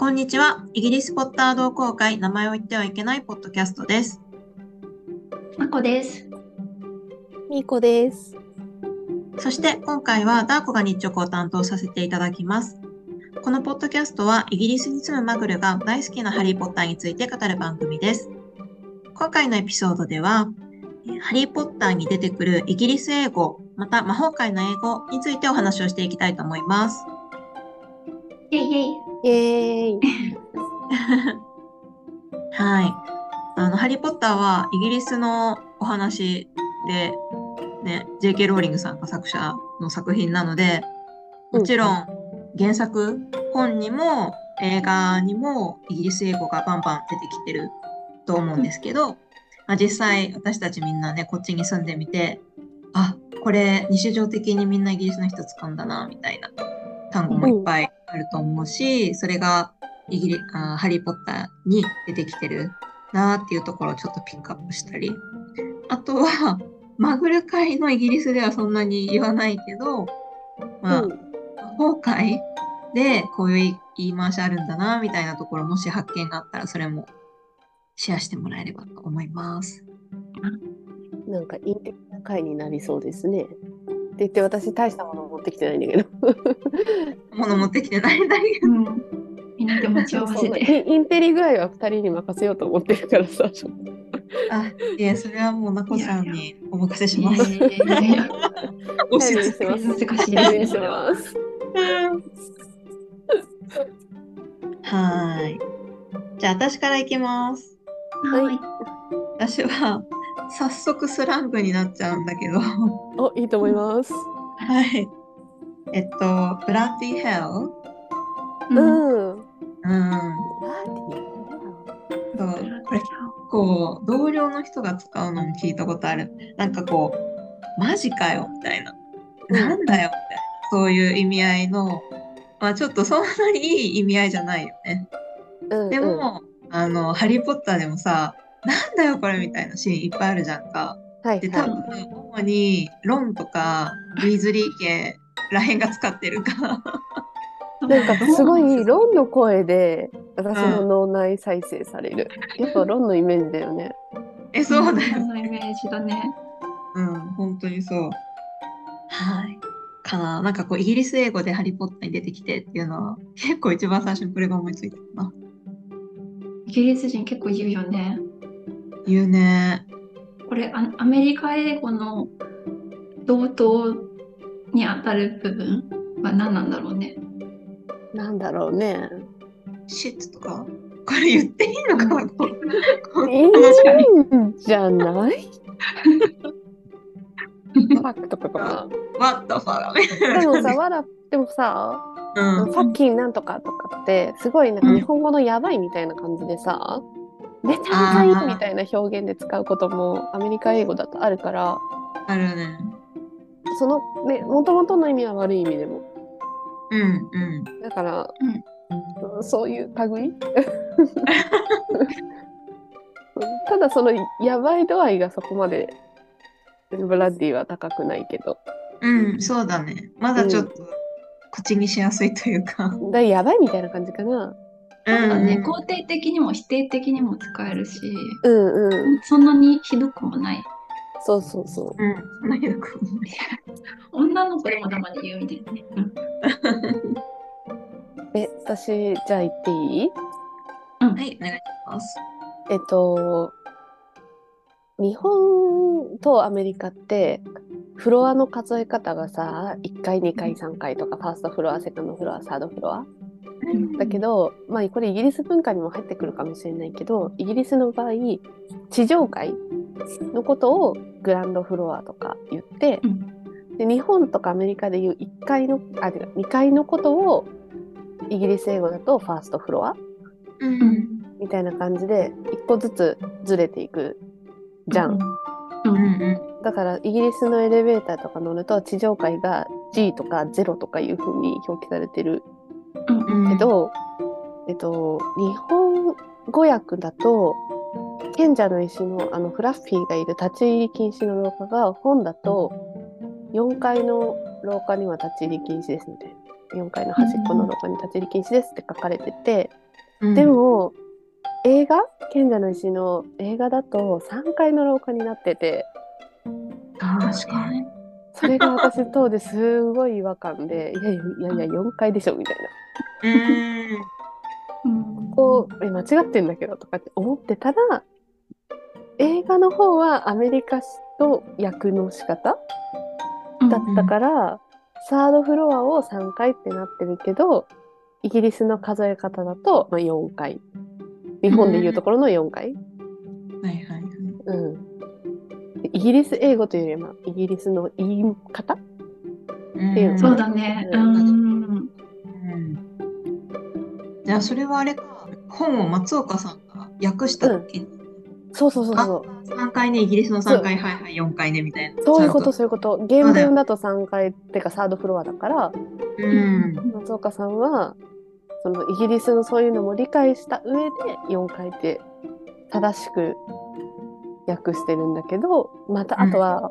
こんにちは。イギリスポッター同好会、名前を言ってはいけないポッドキャストです。まこです。みーこです。そして今回はダーコが日直を担当させていただきます。このポッドキャストはイギリスに住むマグルが大好きなハリー・ポッターについて語る番組です。今回のエピソードでは、えーハリー・ポッターに出てくるイギリス英語、また魔法界の英語についてお話をしていきたいと思います。イェイイェイ。イエーイ。はい。あの、ハリー・ポッターはイギリスのお話で、ね、J.K. ローリングさんが作者の作品なので、もちろん原作、本にも映画にもイギリス英語がバンバン出てきてると思うんですけど、まあ、実際私たちみんなね、こっちに住んでみて、あ、これ日常的にみんなイギリスの人使うんだな、みたいな単語もいっぱいあると思うし、それがイギリあーハリー・ポッターに出てきてるなーっていうところをちょっとピックアップしたり。あとは、マグル界のイギリスではそんなに言わないけど、まあ、うん魔法界でこういう言い回しあるんだなみたいなところ、もし発見があったらそれもシェアしてもらえればと思います。なんかインテリな回になりそうですね。って言って私大したもの持ってきてないんだけど。物持ってきてないんだけど。うん。みんなで持ち合わせて。インテリ具合は二人に任せようと思ってるからさ。あ、いや、それはもうなこさんにお任せします。いやいやいや。押し付け難しいます。ですは。ます。はーい。じゃあ私からいきます。はい。私は早速スランプになっちゃうんだけど。お、いいと思います。はい。えっと、ブラッディヘルうん。うん。うん。ラそうこれこう同僚の人が使うのも聞いたことある。なんかこう、マジかよみたいな。なんだよみたいな。そういう意味合いの、まあちょっとそんなにいい意味合いじゃないよね。ディうんうん、でも、あの、ハリー・ポッターでもさ、なんだよこれみたいなシーンいっぱいあるじゃんか。はいで、多分は、主にロンとかウィーズリー家らへんが使ってるか。なんかすごいロンの声で私の脳内再生される。やっぱロンのイメージだよね。え、そうだよそのイメージだね。うん、本当にそう。はい。かな。なんかこう、イギリス英語でハリー・ポッターに出てきてっていうのは、結構一番最初にこれが思いついたな。イギリス人結構言うよね。言うね。これアアメリカ英語の同等に当たる部分は何なんだろうね。なんだろうね。シッツとか？これ言っていいのかな、ここいいんじゃない ファックとかかな。What the fuck? でもさ、わら、でもさ、うん。ファッキンなんとかとかって、すごいなんか日本語のやばいみたいな感じでさ、めちゃめちゃいいみたいな表現で使うこともアメリカ英語だとあるから、あるね。そのね、もともとの意味は悪い意味でも。うんうん。だから、うんそういう類？ただそのやばい度合いがそこまでブラッディは高くないけど。うん、そうだね。まだちょっと口にしやすいというか。だやばいみたいな感じかな。うんなんかね、うん肯定的にも否定的にも使えるし、うんうん。そんなにひどくもない。そうそうそう。うん。そんなひどくもない女の子でもたまに言うみたいなね。うん え、私、じゃあ言っていい？はい、お願いします。えっと、日本とアメリカって、フロアの数え方がさ、1階、2階、3階とか、ファーストフロア、セカンドフロア、サードフロア。だけど、まあ、これイギリス文化にも入ってくるかもしれないけど、イギリスの場合、地上階のことをグランドフロアとか言って、で日本とかアメリカでいう1階の、あ、違う2階のことをイギリス英語だとファーストフロアうん。みたいな感じで一個ずつずれていくじゃん。うんうんうん。だからイギリスのエレベーターとか乗ると地上階が G とか0とかいう風に表記されてるけど、えっと、日本語訳だと賢者の石のあのフラッフィーがいる立ち入り禁止の廊下が本だと4階の廊下には立ち入り禁止ですみたいな。4階の端っこの廊下に立ち入り禁止ですって書かれててうん。で、も映画？賢者の石の映画だと3階の廊下になってて。確かに。それが私当時す。ごい違和感でいやいやいやいや4階でしょみたいな。うん。うん。こうえ間違ってんだけどとかって思ってたら映画の方はアメリカの役の仕方だったから、サードフロアを3階ってなってるけどイギリスの数え方だと、まあ、4階。日本でいうところの4階、はいはいはい。うん。でイギリス英語というよりはイギリスの言い方？っていうの？そうだね。うん。うん。じゃあそれはあれか、本を松岡さんが訳した時に、そうそうそうあそう。3回ね、イギリスの3回、はいはい、4回ね、みたいな。そういうことそういうこと。原文だと3階ってかサードフロアだからうん。松岡さんはそのイギリスのそういうのも理解した上で4階って正しく訳してるんだけどまたあとは、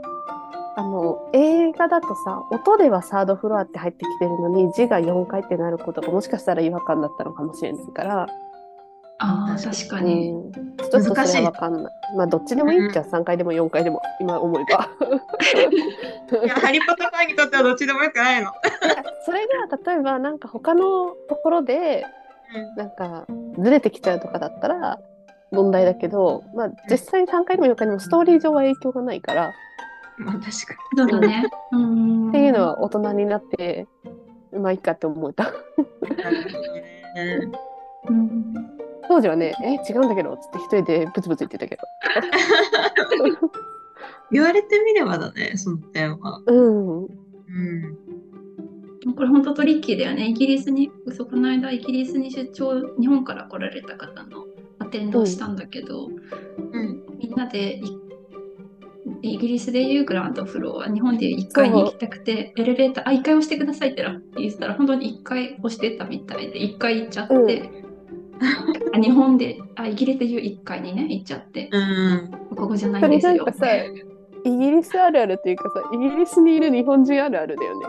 あの映画だとさ音ではサードフロアって入ってきてるのに字が4階ってなることがもしかしたら違和感だったのかもしれないから、ああ、確かうに。ん、ちょっとそれは分かんない。まあどっちでもいいっちゃ3階でも4階でも今思えば。いや、ハリポッターファンにとってはどっちでもよくないの。それが例えばなんか他のところでなんかずれてきちゃうとかだったら問題だけど、まあ、実際3回でも4回でもストーリー上は影響がないからまあ確かそうだね。うん。っていうのは大人になってまあいいかって思えた。当時はね「え違うんだけど」つって一人でブツブツ言ってたけ言われてみればだね、その点は。どうんうん。これ本当トリッキーだよね。イギリスに、そうこの間イギリスに出張、日本から来られた方のアテンドをしたんだけど、うん。みんなでいイギリスでいうグランドフロア、日本でいう1階に行きたくて、エレベーター、あ、1階押してくださいって言ってたら、本当に1階押してたみたいで、1階行っちゃって、うん あ日本で、あ、イギリスでいう1階にね、行っちゃって、うん。ここじゃないですよ。イギリスあるあるっていうかさイギリスにいる日本人あるあるだよね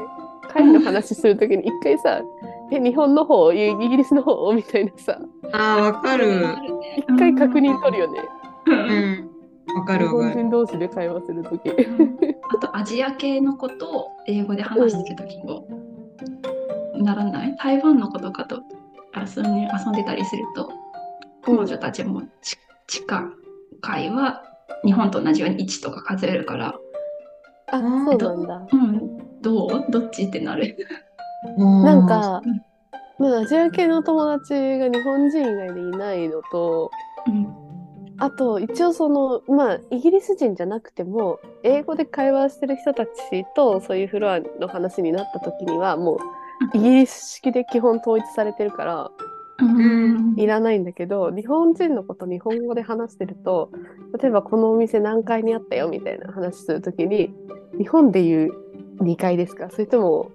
会の話するときに一回さ「え日本の方イギリスの方?」みたいなさああ、わかる。一回確認取るよねう。うんん。わか日るわかる。本人同士で会話するときうんあとアジア系のことを英語で話してるときもならない？台湾の子とかと遊んで遊んでたりすると彼女たちもち地下階は日本と同じように1とか数えるから、あうんそうなんだうん、どう？どっち？ってなる。ななんか、まあ、アジア系の友達が日本人以外でいないのとうん。あと一応そのまあイギリス人じゃなくても英語で会話してる人たちとそういうフロアの話になった時にはもうイギリス式で基本統一されてるからうん。いらないんだけど日本人のこと日本語で話してると例えばこのお店何階にあったよみたいな話する時に日本でいう2階ですか？それとも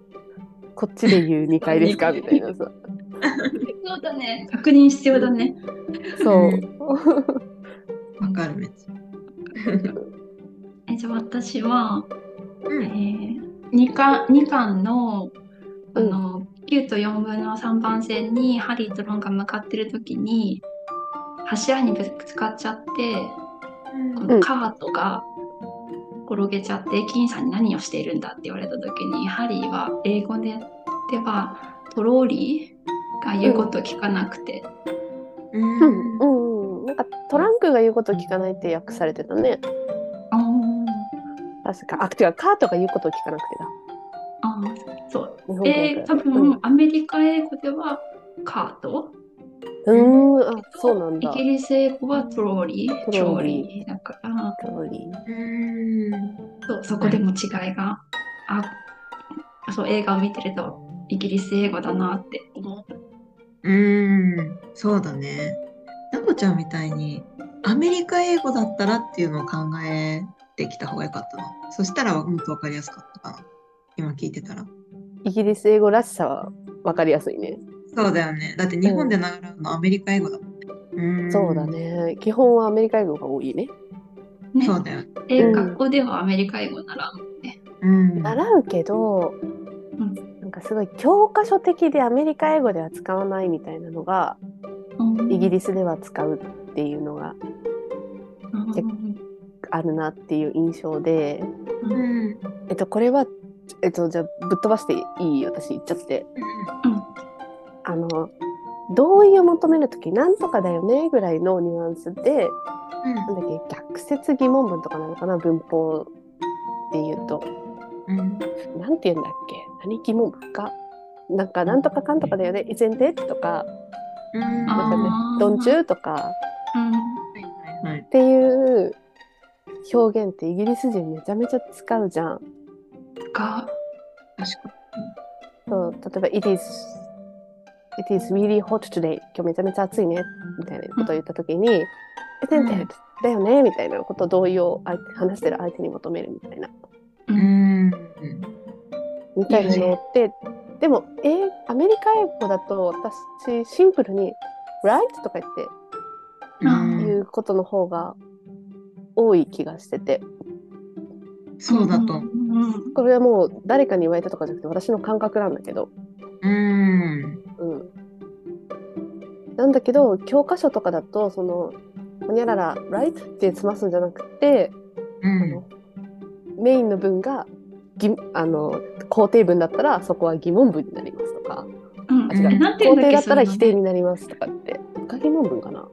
こっちでいう2階ですか？みたいなさそうだね確認必要だね。そう。わかるめっちゃ。えじゃあ私は、うえん。ー、2, 巻2巻のあうんの、9と4分の3番線にハリーとロンが向かってる時に柱にぶつかっちゃってこうんのカートが転げちゃって駅員さんに何をしているんだって言われた時にハリーは英語でではトローリーが言うことを聞かなくて、ううん。んうん。うん、なんかトランクが言うことを聞かないって訳されてたね。あ確か。あ、違う、カートが言うことを聞かなくてだ。あそう。えー、多分、うん。アメリカ英語では cartうーん、あ、そうなんだ。イギリス英語は trolley、ト trolley だから、 trolley うん。そうそこでも違いが、あ、そう映画を見てるとイギリス英語だなって思う。うん。そうだね。なこちゃんみたいにアメリカ英語だったらっていうのを考えてきた方がよかったの。そしたらもっとわかりやすかったかな。今聞いてたら。イギリス英語らしさは分かりやすいね。そうだよね。だって日本で習うのアメリカ英語だもんね。うん。そうだ。ね。基本はアメリカ英語が多いね。ねそうだよね。えうん学校ではアメリカ英語ならね。うん。習うけど、うんなんかすごい教科書的でアメリカ英語では使わないみたいなのがうイギリスでは使うっていうのがうんあるなっていう印象で、うん。えっと、これは、えっと、じゃあぶっ飛ばしていい？私言っちゃって。あの、同意を求めるとき、なんとかだよねぐらいのニュアンスで、なんだっけ、逆説疑問文とかなのかな、文法で言うと。うん。なんて言うんだっけ何疑問文か。なんか、なんとかかんとかだよね、以前でとか、うん。なんかねどんちゅうとかうんはい。っていう表現ってイギリス人めちゃめちゃ使うじゃん。が、確かそう例えば、It is, it is really hot today. 今日めちゃめちゃ暑いね。みたいなことを言ったときに、え、てんてんだよね？みたいなことを同意を相手話してる相手に求めるみたいな。うんん。みたいなのって、でも、えーアメリカ英語だと私、シンプルに、right? とか言ってうん言うことの方が多い気がしてて、そうだと。うんこれはもう誰かに言われたとかじゃなくて私の感覚なんだけど、うん。うん。なんだけど、教科書とかだと、その、ほにゃらら、right? って済ますんじゃなくて、うん。メインの文がぎあの肯定文だったらそこは疑問文になりますとか、うんあ違う、肯定だったら否定になりますとかって不可疑問文かな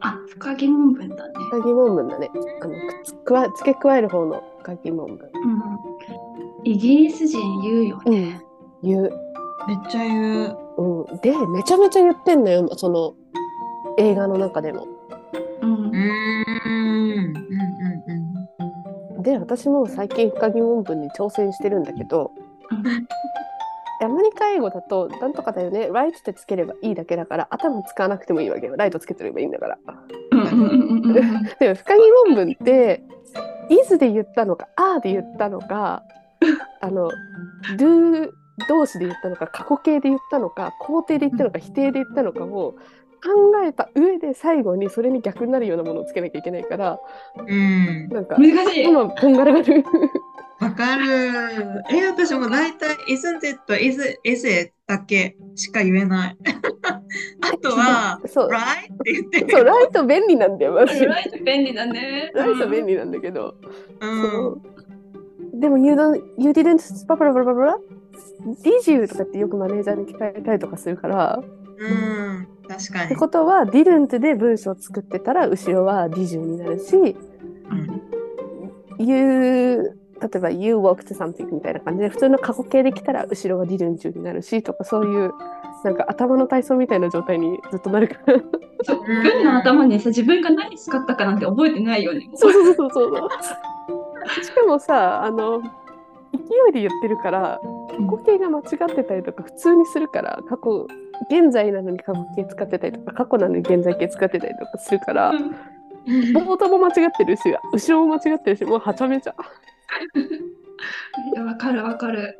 あ、不可疑問文だね。不可疑問文だねあのくつ加え付け加える方の不可疑問文、うん。イギリス人言うよね。言う、めっちゃ言う。うん、でめちゃめちゃ言ってんのよその映画の中でもうんう。ん。うん。うん。で私も最近不可疑問文に挑戦してるんだけどアメリカ英語だと「なんとかだよね」「right」ってつければいいだけだから頭使わなくてもいいわけよライトつけてればいいんだから。うんうんうんうんうんでも不可疑問文って「is」で言ったのか「are」で言ったのかあの「do」動詞で言ったのか過去形で言ったのか肯定で言ったのか否定で言ったのかを考えた上で最後にそれに逆になるようなものをつけなきゃいけないからうん。なんか難しい。今こんがらがる。わかる。え、私も大体、isn't it, is, is it だけしか言えない。あとは、そう right って言ってる。そうライト便利なんだよマジでライト便利だね。ライト便利なんだけど、うん。でも you, don't, you didn't パパラパラパラパラ Did you? とかってよくマネージャーに聞かれたりとかするからうん。確かに。ってことは didn't で文章を作ってたら後ろは did you になるしうん。you 例えば you walked something みたいな感じで普通の過去形で来たら後ろは didn't you になるしとかそういうなんか頭の体操みたいな状態にずっとなるからそう文の頭にさ、自分が何使ったかなんて覚えてないよね。そうそうそうそうそうしかもさあの勢いで言ってるから過去形が間違ってたりとか普通にするから過去現在なのに過去形使ってたりとか過去なのに現在形使ってたりとかするからうん冒頭も間違ってるし後ろも間違ってるしもうはちゃめちゃいやわかるわかる。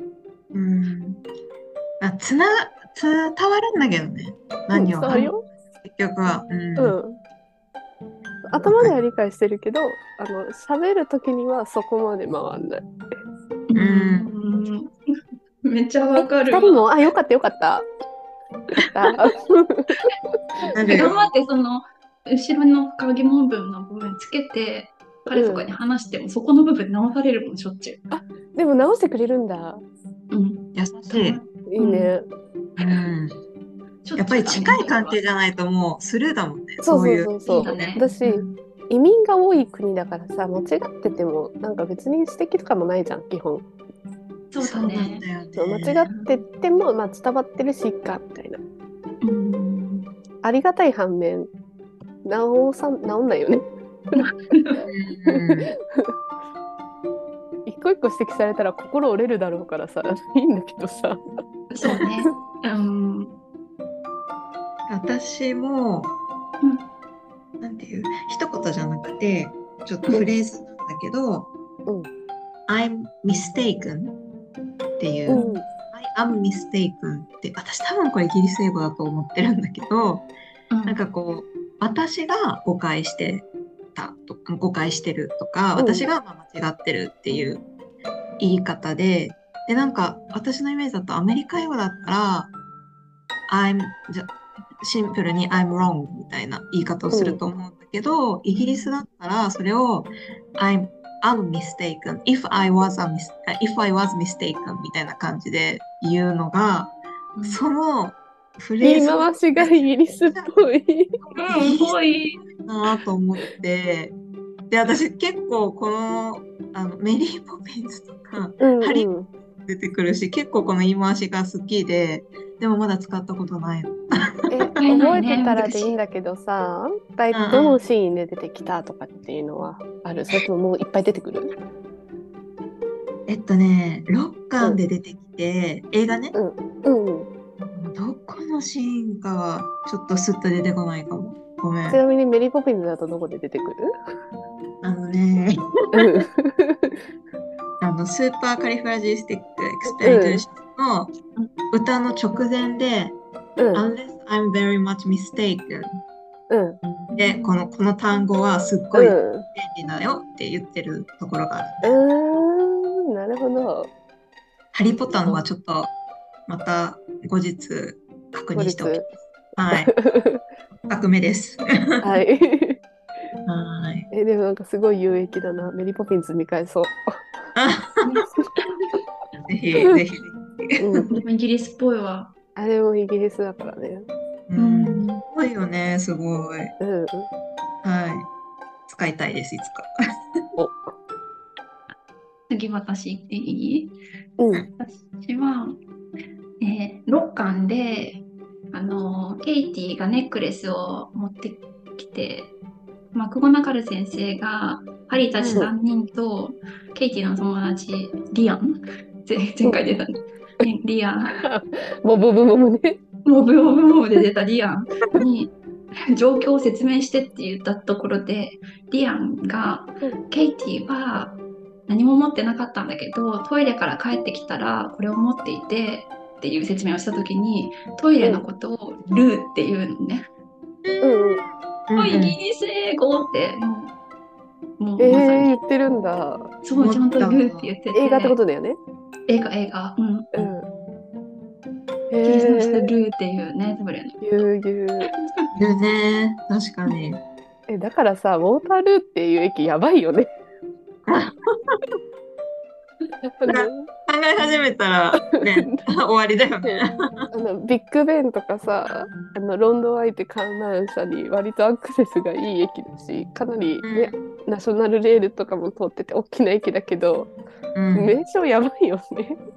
うん。あ、つな、伝わるんだけどね。何を伝わるよ、結局は。うん。うん、頭では理解してるけどあの喋る時にはそこまで回んないうんめっちゃわかるわ。二人も？あよかったよかった頑張ってその後ろの鍵問文の部分つけて彼とかに話しても、そこの部分直されるもんしょっちゅう。でも直してくれるんだうん、優しい。いいね、うん。やっぱり近い関係じゃないともうスルーだもんね。そうそういう。そうそうそういいよね私移民が多い国だからさ間違っててもなんか別に指摘とかもないじゃん基本そうだね。だよね。そう間違ってても、まあ、伝わってるしいっかみたいなうんありがたい反面直さん直んないよねうん 一個一個指摘されたら心折れるだろうからさいいんだけどさそうね。うん。私も、なんていう、一言じゃなくて、ちょっとフレーズなんだけど、うん。I'm mistaken っていう、うん。I am mistaken って、私多分これイギリス英語だと思ってるんだけど、なんかこう、私が誤解してたとか、誤解してるとか、うん。私がまあ間違ってるっていう言い方で、で、なんか私のイメージだとアメリカ英語だったら、I'm じゃシンプルに I'm wrong みたいな言い方をすると思うんだけど、イギリスだったらそれを I'm, I'm mistaken if I was a mis if I was mistaken みたいな感じで言うのが、そのフレーズ言い回しがイギリスっぽい。うん、ぽい。なと思って、で、私結構このあのメリー・ポピンズとかうんハリうん出てくるし、結構この言い回しが好きで、でもまだ使ったことないの。え 覚えねてたらでいいんだけどさ、大体どのシーンで出てきたとかっていうのはある？それとももういっぱい出てくる？えっとね、6巻で出てきて、映画ね、うん。どこのシーンかはちょっとスッと出てこないかも。ごめんち。なみにメリーポピンズだとどこで出てくる？あのね、うん。あの Supercalifragilisticexpialidocious の歌の直前で、うん。Unless I'm very much mistaken うん。で、このこの単語はすっごい便うん。利だよって言ってるところがある。うーん。なるほど。ハリー・ポッターのはちょっとまた後日確認しておきます。はい。革命です。はい。はい。え、でもなんかすごい有益だな。メリーポピンズ見返そう。あぜひぜひ。イギリスっぽいわ。あれもイギリスだからね。うん。すごいよね、すごい。はい。うん。使いたいです、いつか。次私言っていい？うん。私は、えー、6巻で、あのケイティがネックレスを持ってきて、マクゴナガル先生がハリーたち3人と、ケイティの友達リアン？前前回出た、ね、リアン。モ ブブモブね。モブモブモブで出たリアン。に状況を説明してって言ったところでリアンがうん。ケイティは何も持ってなかったんだけどトイレから帰ってきたらこれを持っていてっていう説明をした時にトイレのことをルーっていうのね。うん。うん。うん。イギリス英語ってもうもうえー、まさに言ってるんだ。そうちゃんとルーって言ってて映画ってことだよね。映画映画うんうん。イギリスの人えー、ルーっていうねトイレのゆうゆう。いるね、確かに。え、だからさ、ウォータールーっていう駅やばいよね。やっぱね、考え始めたら、ね、終わりだよね。あのビッグベンとかさ、あのロンドンアイって観覧車に割とアクセスがいい駅だし、かなりね、ナショナルレールとかも通ってて大きな駅だけど、うん名称やばいよね。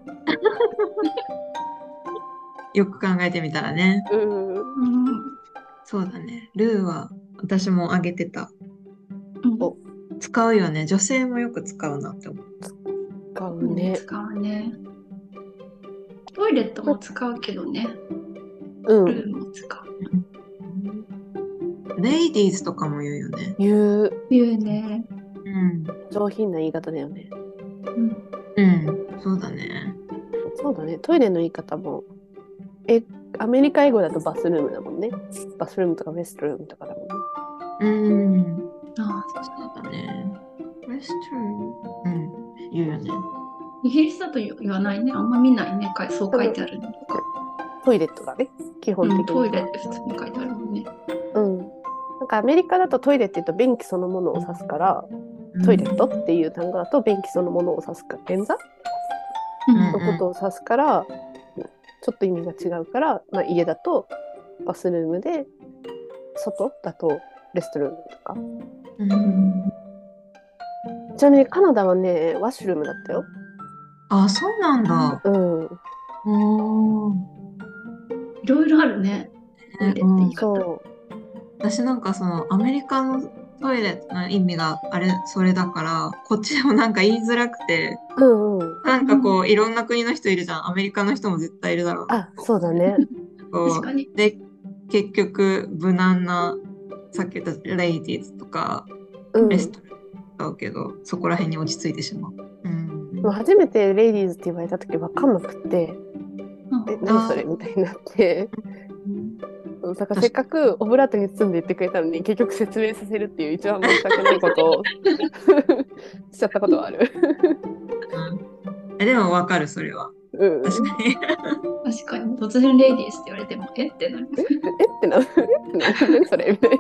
よく考えてみたらね。うん。うんそうだね。ルーは私もあげてた。うんお使うよね。女性もよく使うなって思う。使うね。使うね。トイレットも使うけどね。うん。ルーも使う。レイディーズとかも言うよね。言う言うね。うん。上品な言い方だよね。うんうん。そうだね。そうだね。トイレの言い方も。え、アメリカ英語だとバスルームだもんね。バスルームとかレストルームとかだもんね。うん。あそうだね。レストルうん。言うよね。イギリスだと言わないね。あんま見ないね。かいそう書いてあるのとか。トイレットがね、基本的に。うん、トイレって普通に書いてあるもんね。かアメリカだとトイレって言うと便器そのものを指すから、トイレットっていう単語だと便器そのものを指すか、便座？うんのことを指すから、ちょっと意味が違うから、まあ、家だとバスルームで、外だとレストルームとか。うん。ちなみにカナダはね、ワッシュルームだったよ。あ、そうなんだ。うん。いろいろあるね。トイレって言い方。そ私なんかそのアメリカのトイレの意味があれそれだからこっちでもなんか言いづらくてう。うんうん。なんかこういろんな国の人いるじゃんアメリカの人も絶対いるだろうなあ、そうだね。こ確かに。うで結局無難なさっき言ったレイディーズとかうん。レストランだうけど、そこら辺に落ち着いてしまう。うんもう初めてレイディーズって言われた時わかんなくって、うんえ、何それみたいになって。だからせっかくオブラートに包んで言ってくれたのに結局説明させるっていう一番申し訳ないことを しちゃったことはある。う んえでもわかるそれは。うん、確かに。確かに突然レイディースって言われてもえってなる。えってなるえってなる何それみたいな。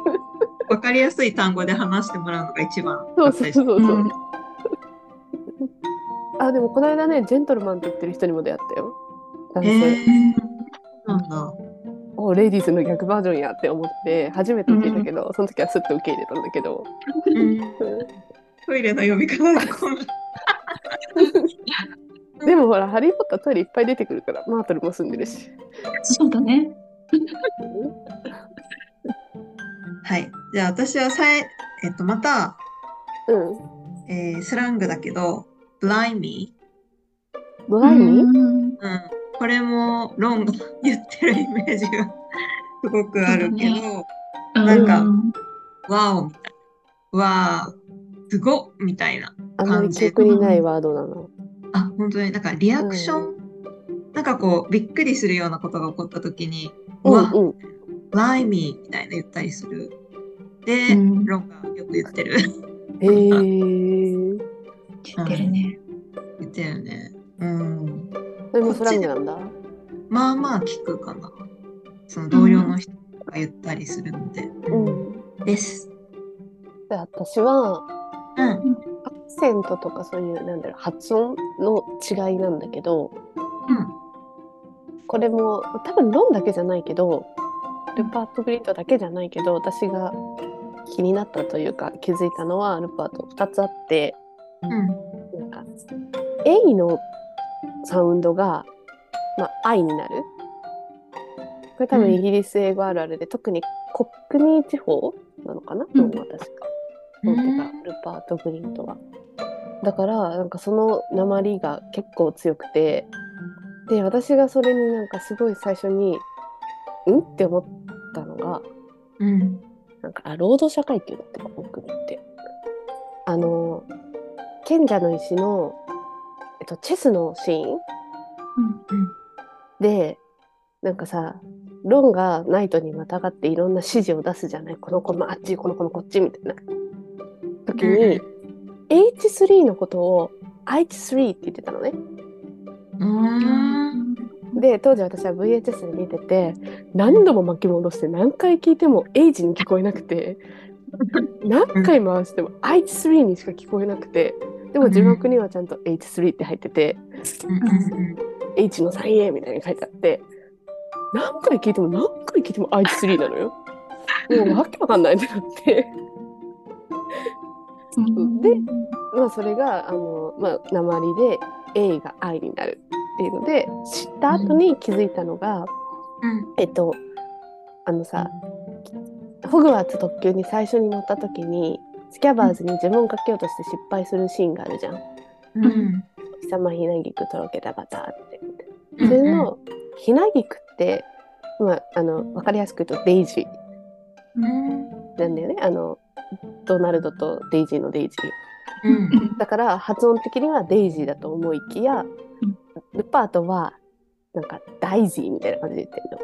わかりやすい単語で話してもらうのが一番そうそうそうそう。うんあ、でもこの間ね、ジェントルマンって言ってる人にも出会ったよ。男へ性。えなんだ。おレディースの逆バージョンやって思って初めて聞いたけど、その時はスッと受け入れたんだけど、トイレの呼び方がこんな。でもほら「ハリー・ポッター」トイレいっぱい出てくるからマートルも住んでるし、そうだね。はい。じゃあ私はさえ、えっと、また、うんえースラングだけど、ブライミドライに、うんー。うん。これもロンが言ってるイメージがすごくあるけど、うんなんかうんわおみたいな。わあ、すごっみたいな。あんまり記憶にないワードなの。あ、本当に、なんかリアクション、なんかこう、びっくりするようなことが起こった時に、うんわ、うん。ライミーみたいな言ったりする。で、うんロンがよく言ってる。へえ。言ってるね。言ってるよね。うん。それもスラングなんだ。まあまあ聞くかな。その同僚の人が言ったりするので。うん。です。で私はうん。アクセントとかそういうなんだろう発音の違いなんだけどこれも多分ロンだけじゃないけどルパート・グリントだけじゃないけど私が気になったというか気づいたのはルパート2つあってうん。なんか A のサウンドが、まあ、I になるこれ多分イギリス英語あるあるで、特にコックニー地方なのかな、うんロンは確か。ロンっていうかルパート・グリントは。だからなんかその鉛が結構強くてで私がそれになんかすごい最初に「ん?」って思ったのがうん。なんかあ労働者階級だってコックニーって。あの賢者の石の、と、チェスのシーン？でなんかさロンがナイトにまたがっていろんな指示を出すじゃない？この子もあっちこの子もこっちみたいな。時に、H3 のことを H3 って言ってたのね。うん。で当時私は VHS で見てて何度も巻き戻して何回聞いても H に聞こえなくて 何回回しても H3 にしか聞こえなくてでも字幕にはちゃんと H3 って入っててうん。H の 3A みたいに書いてあって何回聞いても何回聞いても H3 なのよ。もうわけわかんないってなって。うんでまあそれがあの、まあ、鉛で A が I になるっていうので知った後に気づいたのが、うん。えっとあのさホグワーツ特急に最初に乗った時にスキャバーズに呪文かけようとして失敗するシーンがあるじゃん。うん。貴様ひなぎくとろけたバターって。うんそれのひなぎくって、まあ、あの分かりやすく言うとデイジうん。ーなんだよねあのドナルドとデイジーのデイジー。うん。だから発音的にはデイジーだと思いきや、うんルパートはなんかダイジーみたいな感じで言ってるの。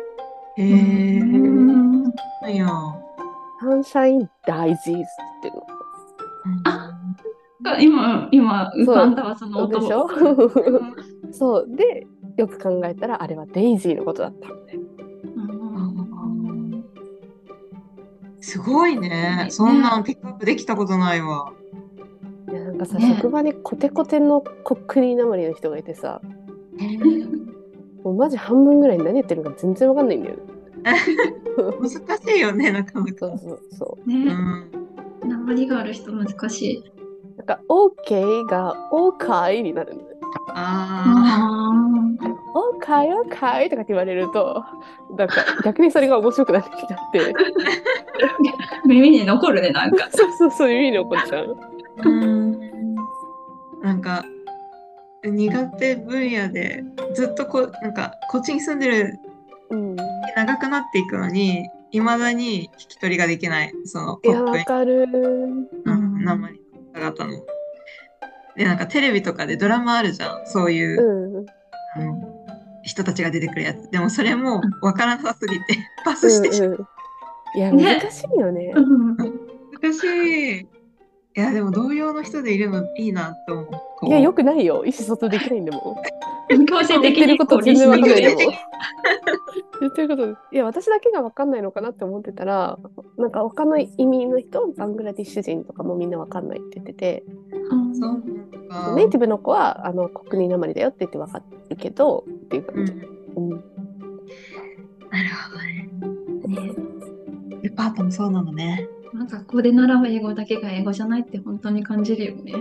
へえ。うんいや。 sunshine daisies って言ってるあ今、今、浮かんだわ、その音。でしょ？そうでよく考えたらあれはデイジーのことだったすごいね。そんなんピックアップできたことないわ。いやなんかさ、ね職場にコテコテのコックリーなまりの人がいてさもうマジ半分ぐらい何言ってるのか全然わかんないんだよね。難しいよね、なかなか。そうそうそう。うね、ん。鉛がある人難しい。なんか OK が OK になるんだよ。ああ OK OK とかって言われるとなんか逆にそれが面白くなってきちゃってあ、耳に残るね、なんか。そうそうそういう意味に怒っちゃう。あ。うん。なんか、苦手分野でずっとこなんかこっちに住んでるうん、長くなっていくのにいまだに引き取りができない。そのいやコップわかる。うん生に方々の。でなんかテレビとかでドラマあるじゃん。そういうう、ん。あの人たちが出てくるやつ。でもそれもわからなさすぎて パスして。しまう、うんうん、いやね。難しいよね。うん難しい。いやでも同様の人でいるのいいなと思う。いやよくないよ。意思疎通できないんだも強制的にこと全然わかんないよリスニング。言ってること、いや、私だけがわかんないのかなって思ってたら、なんか他の移民の人、バングラディッシュ人とかもみんなわかんないって言ってて。ネイティブの子はあの国民なまりだよって言ってわかるけど、っていううん感じ。うん。なるほどね。デパートもそうなのね。なんか学校で習う英語だけが英語じゃないって本当に感じるよね。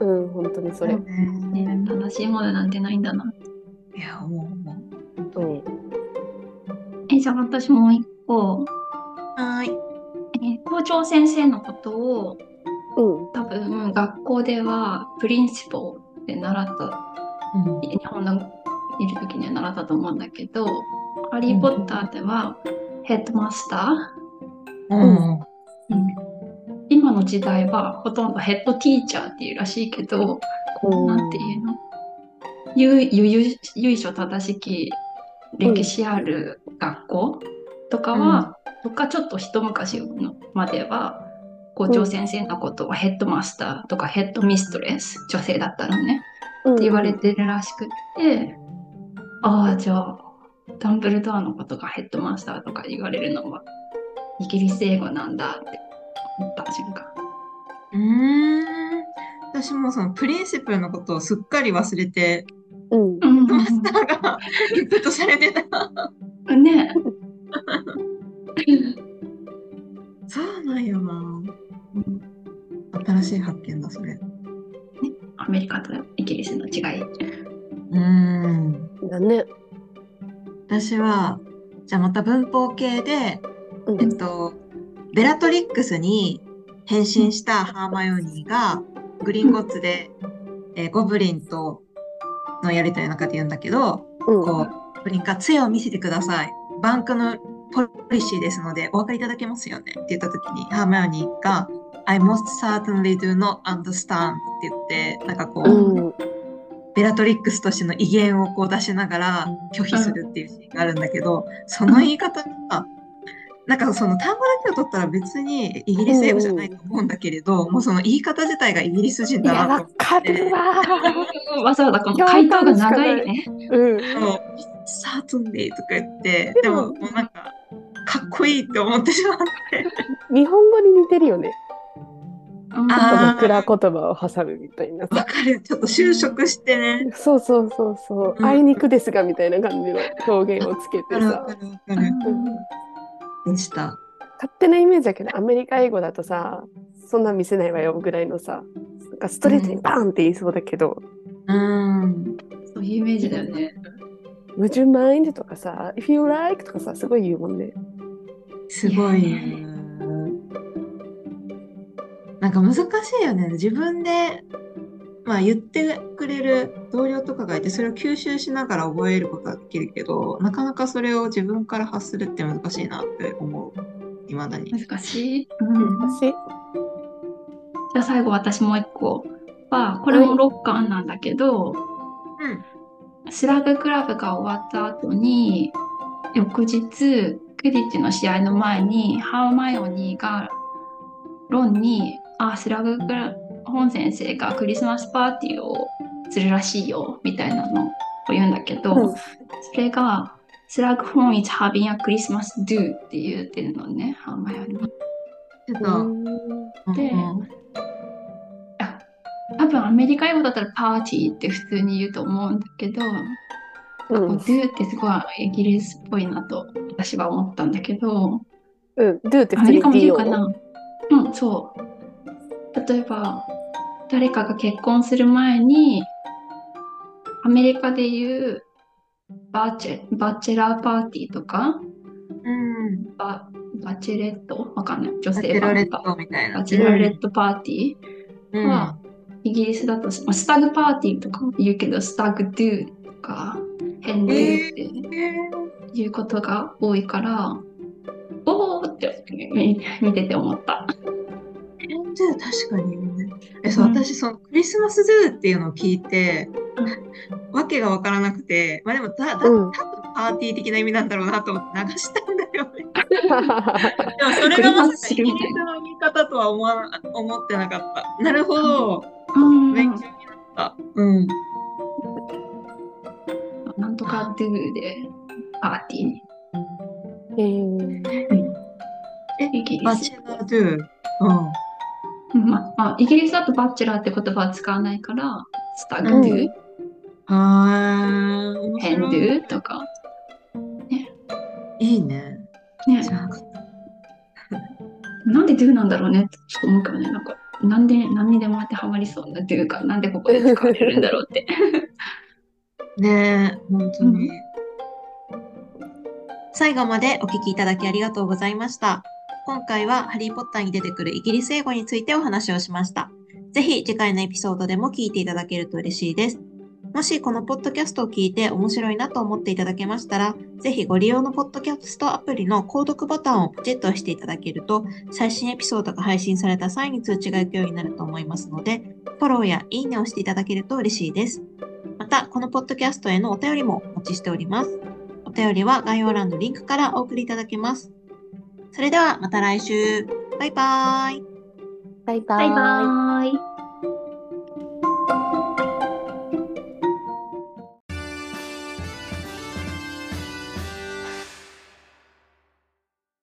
うん、本当にそれ。ね正しいものなんてないんだな。いや、思う思う。うん。え、じゃあ私もう一個、はーい。え校長先生のことをうん。多分学校ではプリンシポで習ったうん日本のいる時には習ったと思うんだけど、ハリー・ポッターではヘッドマスタうん。の時代はほとんどヘッドティーチャーっていうらしいけど、うんなんていうの？由由由緒正しき歴史ある学校とかは、とかちょっと一昔のまでは校長先生のことをヘッドマスターとかヘッドミストレス女性だったらねうんって言われてるらしくって、ああじゃあダンブルドアのことがヘッドマスターとか言われるのはイギリス英語なんだって思った瞬間。うーん。私もそのプリンシプルのことをすっかり忘れて、うん。うんマスターがインプットされてた。ねそうなんよな。新しい発見だ、それ。アメリカとイギリスの違い。うーん。だね。私は、じゃあまた文法系で、うんえっと、ベラトリックスに変身したハーマヨニーが、グリンゴッツで、えーゴブリンとのやりとりの中で言うんだけど、うん。こう、ゴブリンが杖を見せてください。バンクのポリシーですので、お分かりいただけますよねって言ったときに、ハーマヨニーが、I most certainly do not understand って言って、なんかこう、うん。ベラトリックスとしての威厳をこう出しながら拒否するっていうシーンがあるんだけど、その言い方が、なんかその単語だけを取ったら別にイギリス英語じゃないと思うんだけれど、もうその言い方自体がイギリス人だなとわかるわわざわざこの回答が長いね。うん。思って、サートンデイとか言って、ででもももうなんか、かっこいいって思ってしまって。日本語に似てるよね。うんあー枕言葉を挟むみたいなわさ。かる。ちょっと就職してね。そうそうそうそう。うんあいにくですがみたいな感じの表現をつけてさでした。勝手なイメージだけど、アメリカ英語だとさ、そんなん見せないわよぐらいのさ、なんかストレートにバーンって言いそうだけど、うーん。そういうイメージだよね。Would you mind? とかさ、If you like? とかさ、すごい言うもんね。すごいね。なんか難しいよね。自分で、まあ、言ってくれる同僚とかがいて、それを吸収しながら覚えることはできるけど、なかなかそれを自分から発するって難しいなって思う。いまだに。難しい。うん私、じゃあ最後私もう一個は、これも6巻なんだけど、うん。スラグクラブが終わった後に、翌日、クディッチの試合の前に、ハーマイオニーがロンに、あ、スラグクラ本先生がクリスマスパーティーをするらしいよ、みたいなのを言うんだけど、うん。それが、スラグ本 is having a Christmas do って言ってるのね、ハーマイオニー。ちょっと、うんで多分アメリカ英語だったらパーティーって普通に言うと思うんだけど、うん、do ってすごいイギリスっぽいなと私は思ったんだけど、うん、do ってアメリカも言うかな？うん、そう。例えば、誰かが結婚する前に、アメリカで言うバチェバチェラーパーティーとか、うん。ババチェレット？わかんない。女性版とか。トみたいな。バチェラレットパーティー。うん。はイギリスだと、まあ、スタグパーティーとかも言うけど、スタグドゥとか、ヘンドゥってえいうことが多いから、おーって見見てて思った。確かに。え、そう、うん私、そのクリスマスドゥっていうのを聞いて、わけがわからなくて、まあでもだ、だ、多うん分パーティー的な意味なんだろうなと思って流したんだよね。でもそれがまさかイギリスの言い方とは思わな思ってなかった。なるほど。うん、勉強になった。うん。が do でパーティーに。えーイギリスバチ。ェラードゥ。うん。うんまあまあ、イギリスだとバチェラーって言葉は使わないから、スタグドゥ、はーい。面ヘンド。ゥとか。いいね。ねなんで do なんだろうねってちょっと思うけどね、なんか、なんで何にでも当てはまりそうな do が、なんでここで使われるんだろうって。ねえ、本当に。最後までお聞きいただきありがとうございました。今回はハリーポッターに出てくるイギリス英語についてお話をしました。ぜひ次回のエピソードでも聞いていただけると嬉しいです。もしこのポッドキャストを聞いて面白いなと思っていただけましたら、ぜひご利用のポッドキャストアプリの購読ボタンをポチッと押していただけると、最新エピソードが配信された際に通知が行くようになると思いますので、フォローやいいねをしていただけると嬉しいです。また、このポッドキャストへのお便りもお待ちしております。お便りは概要欄のリンクからお送りいただけます。それではまた来週。バイバーイ。バイババイバーイ。ーイ。